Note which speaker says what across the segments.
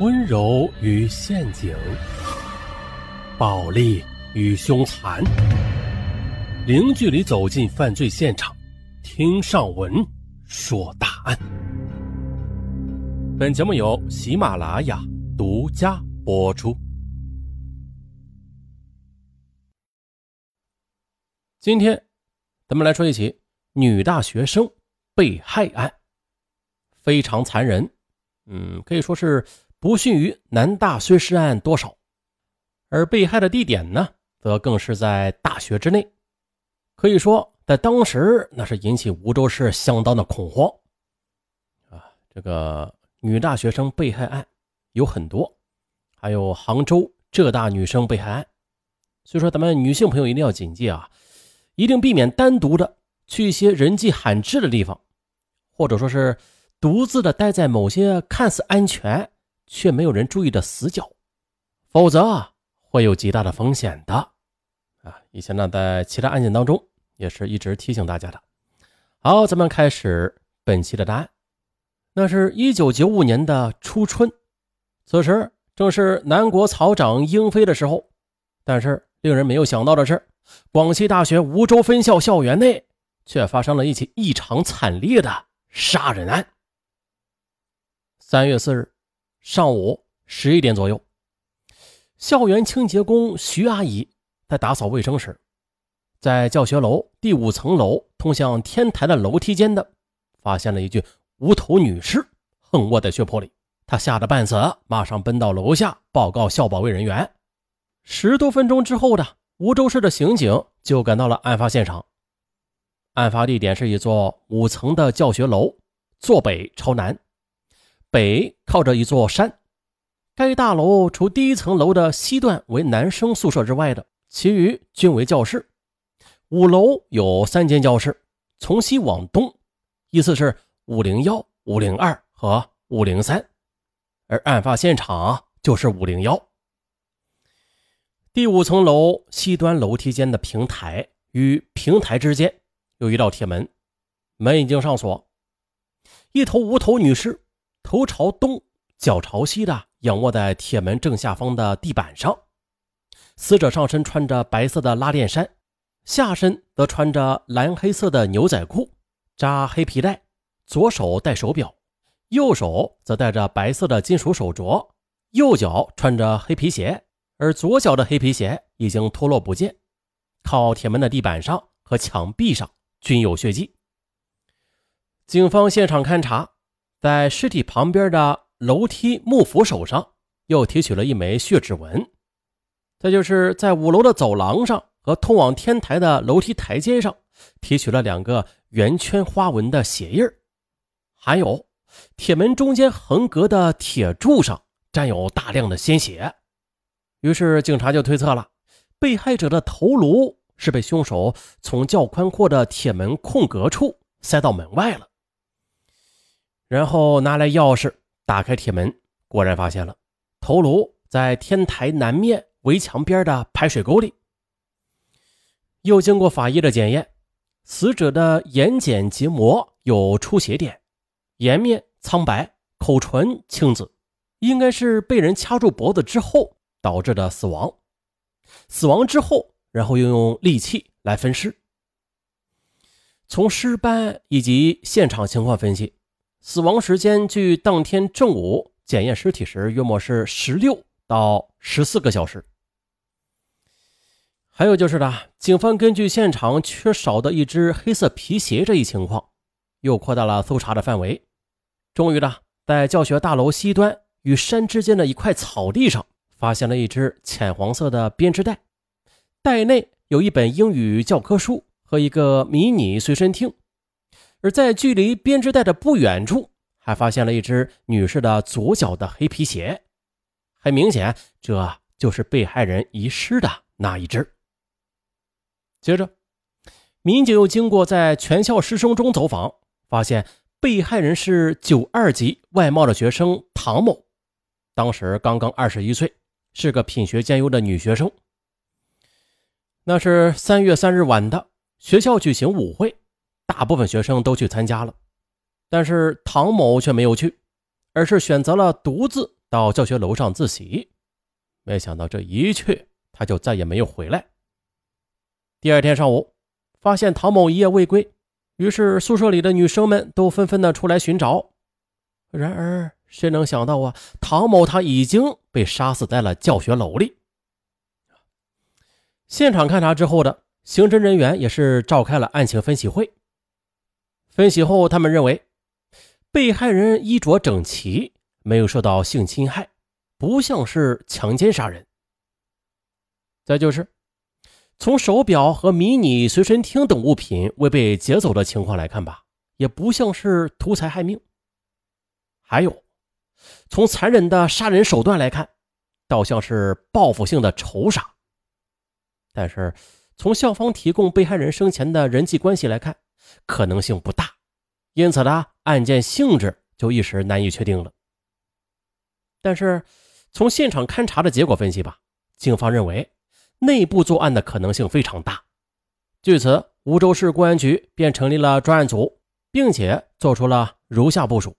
Speaker 1: 温柔与陷阱，暴力与凶残，零距离走进犯罪现场，听上文说大案。本节目由喜马拉雅独家播出。今天，咱们来说一起女大学生被害案，非常残忍，嗯，可以说是不逊于南大碎尸案多少。而被害的地点呢，则更是在大学之内，可以说在当时那是引起梧州市相当的恐慌。啊，这个女大学生被害案有很多，还有杭州浙大女生被害案，所以说咱们女性朋友一定要谨记啊。一定避免单独的去一些人迹罕至的地方，或者说是独自的待在某些看似安全却没有人注意的死角，否则啊会有极大的风险的。啊，以前呢在其他案件当中也是一直提醒大家的。好，咱们开始本期的答案。那是一九九五年的初春，此时正是南国草长莺飞的时候，但是令人没有想到的是。广西大学梧州分校校园内，却发生了一起异常惨烈的杀人案。三月四日上午十一点左右，校园清洁工徐阿姨在打扫卫生时，在教学楼第五层楼通向天台的楼梯间的，发现了一具无头女尸横卧在血泊里。她吓得半死，马上奔到楼下报告校保卫人员。十多分钟之后的。梧州市的刑警就赶到了案发现场。案发地点是一座五层的教学楼，坐北朝南，北靠着一座山。该大楼除第一层楼的西段为男生宿舍之外的，其余均为教室。五楼有三间教室，从西往东，依次是五零幺、五零二和五零三，而案发现场就是五零幺。第五层楼西端楼梯间的平台与平台之间有一道铁门，门已经上锁。一头无头女尸，头朝东，脚朝西的仰卧在铁门正下方的地板上。死者上身穿着白色的拉链衫，下身则穿着蓝黑色的牛仔裤，扎黑皮带，左手戴手表，右手则戴着白色的金属手镯，右脚穿着黑皮鞋。而左脚的黑皮鞋已经脱落不见，靠铁门的地板上和墙壁上均有血迹。警方现场勘查，在尸体旁边的楼梯木扶手上又提取了一枚血指纹，再就是在五楼的走廊上和通往天台的楼梯台阶上提取了两个圆圈花纹的鞋印还有铁门中间横格的铁柱上沾有大量的鲜血。于是警察就推测了，被害者的头颅是被凶手从较宽阔的铁门空格处塞到门外了，然后拿来钥匙打开铁门，果然发现了头颅在天台南面围墙边的排水沟里。又经过法医的检验，死者的眼睑结膜有出血点，颜面苍白，口唇青紫，应该是被人掐住脖子之后。导致的死亡，死亡之后，然后又用利器来分尸。从尸斑以及现场情况分析，死亡时间距当天正午检验尸体时约莫是十六到十四个小时。还有就是呢，警方根据现场缺少的一只黑色皮鞋这一情况，又扩大了搜查的范围。终于呢，在教学大楼西端与山之间的一块草地上。发现了一只浅黄色的编织袋，袋内有一本英语教科书和一个迷你随身听，而在距离编织袋的不远处，还发现了一只女士的左脚的黑皮鞋。很明显，这就是被害人遗失的那一只。接着，民警又经过在全校师生中走访，发现被害人是九二级外贸的学生唐某，当时刚刚二十一岁。是个品学兼优的女学生。那是三月三日晚的学校举行舞会，大部分学生都去参加了，但是唐某却没有去，而是选择了独自到教学楼上自习，没想到这一去他就再也没有回来。第二天上午，发现唐某一夜未归，于是宿舍里的女生们都纷纷的出来寻找。然而谁能想到啊，唐某他已经被杀死在了教学楼里。现场勘查之后的刑侦人员也是召开了案情分析会。分析后，他们认为被害人衣着整齐，没有受到性侵害，不像是强奸杀人。再就是从手表和迷你随身听等物品未被劫走的情况来看吧，也不像是图财害命。还有，从残忍的杀人手段来看，倒像是报复性的仇杀。但是从校方提供被害人生前的人际关系来看，可能性不大，因此呢，案件性质就一时难以确定了。但是从现场勘查的结果分析吧，警方认为内部作案的可能性非常大。据此，梧州市公安局便成立了专案组，并且做出了如下部署：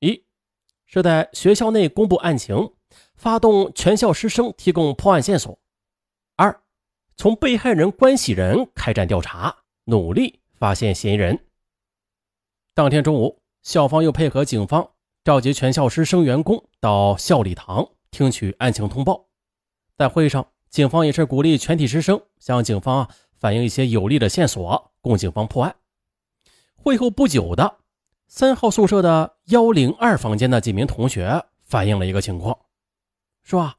Speaker 1: 一是在学校内公布案情，发动全校师生提供破案线索；二从被害人关系人开展调查，努力。发现嫌疑人。当天中午，校方又配合警方召集全校师生员工到校礼堂听取案情通报。在会上，警方也是鼓励全体师生向警方反映一些有利的线索，供警方破案。会后不久的，三号宿舍的幺零二房间的几名同学反映了一个情况，说啊，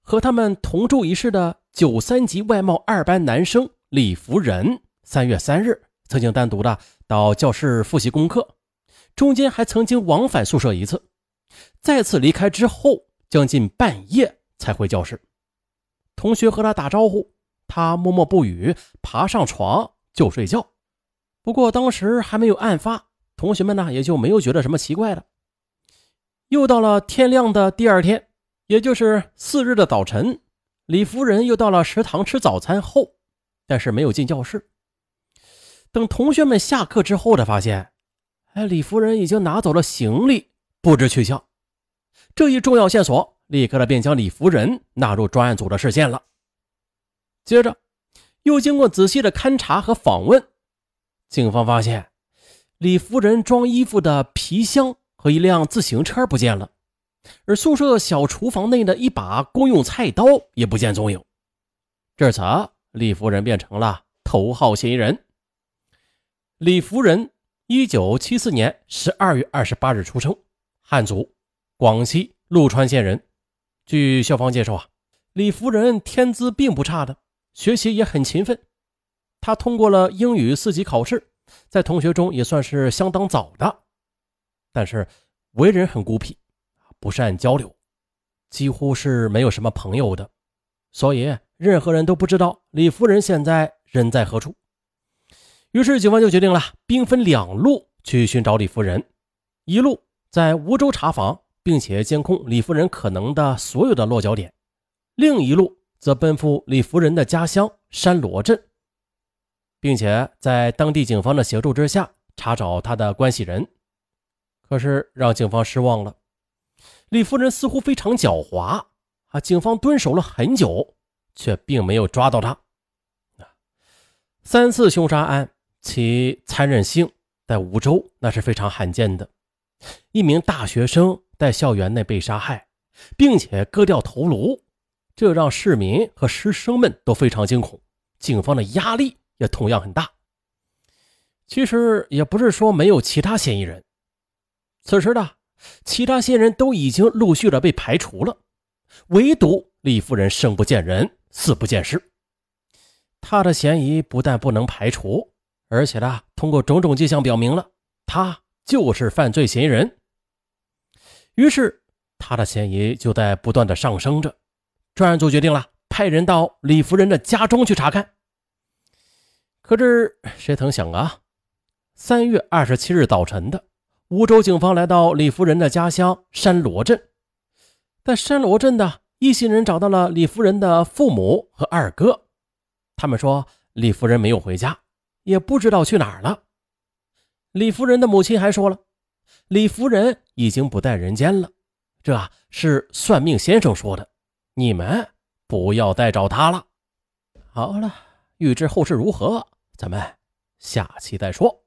Speaker 1: 和他们同住一室的九三级外贸二班男生李福仁，三月三日。曾经单独的到教室复习功课，中间还曾经往返宿舍一次。再次离开之后，将近半夜才回教室。同学和他打招呼，他默默不语，爬上床就睡觉。不过当时还没有案发，同学们呢也就没有觉得什么奇怪的。又到了天亮的第二天，也就是次日的早晨，李夫人又到了食堂吃早餐后，但是没有进教室。等同学们下课之后的发现，哎，李夫人已经拿走了行李，不知去向。这一重要线索立刻的便将李夫人纳入专案组的视线了。接着，又经过仔细的勘查和访问，警方发现李夫人装衣服的皮箱和一辆自行车不见了，而宿舍小厨房内的一把公用菜刀也不见踪影。至此，李夫人变成了头号嫌疑人。李福仁，一九七四年十二月二十八日出生，汉族，广西陆川县人。据校方介绍啊，李福仁天资并不差的，学习也很勤奋。他通过了英语四级考试，在同学中也算是相当早的。但是为人很孤僻，不善交流，几乎是没有什么朋友的，所以任何人都不知道李夫人现在人在何处。于是，警方就决定了兵分两路去寻找李夫人，一路在梧州查房，并且监控李夫人可能的所有的落脚点；另一路则奔赴李夫人的家乡山罗镇，并且在当地警方的协助之下查找他的关系人。可是让警方失望了，李夫人似乎非常狡猾啊！警方蹲守了很久，却并没有抓到他。三次凶杀案。其残忍性在梧州那是非常罕见的，一名大学生在校园内被杀害，并且割掉头颅，这让市民和师生们都非常惊恐，警方的压力也同样很大。其实也不是说没有其他嫌疑人，此时的其他嫌疑人都已经陆续的被排除了，唯独李夫人生不见人，死不见尸，他的嫌疑不但不能排除。而且呢，通过种种迹象表明了，他就是犯罪嫌疑人。于是，他的嫌疑就在不断的上升着。专案组决定了派人到李夫人的家中去查看。可是谁曾想啊，三月二十七日早晨的，梧州警方来到李夫人的家乡山罗镇，在山罗镇的一行人找到了李夫人的父母和二哥，他们说李夫人没有回家。也不知道去哪儿了。李夫人的母亲还说了，李夫人已经不在人间了，这是算命先生说的，你们不要再找他了。好了，欲知后事如何，咱们下期再说。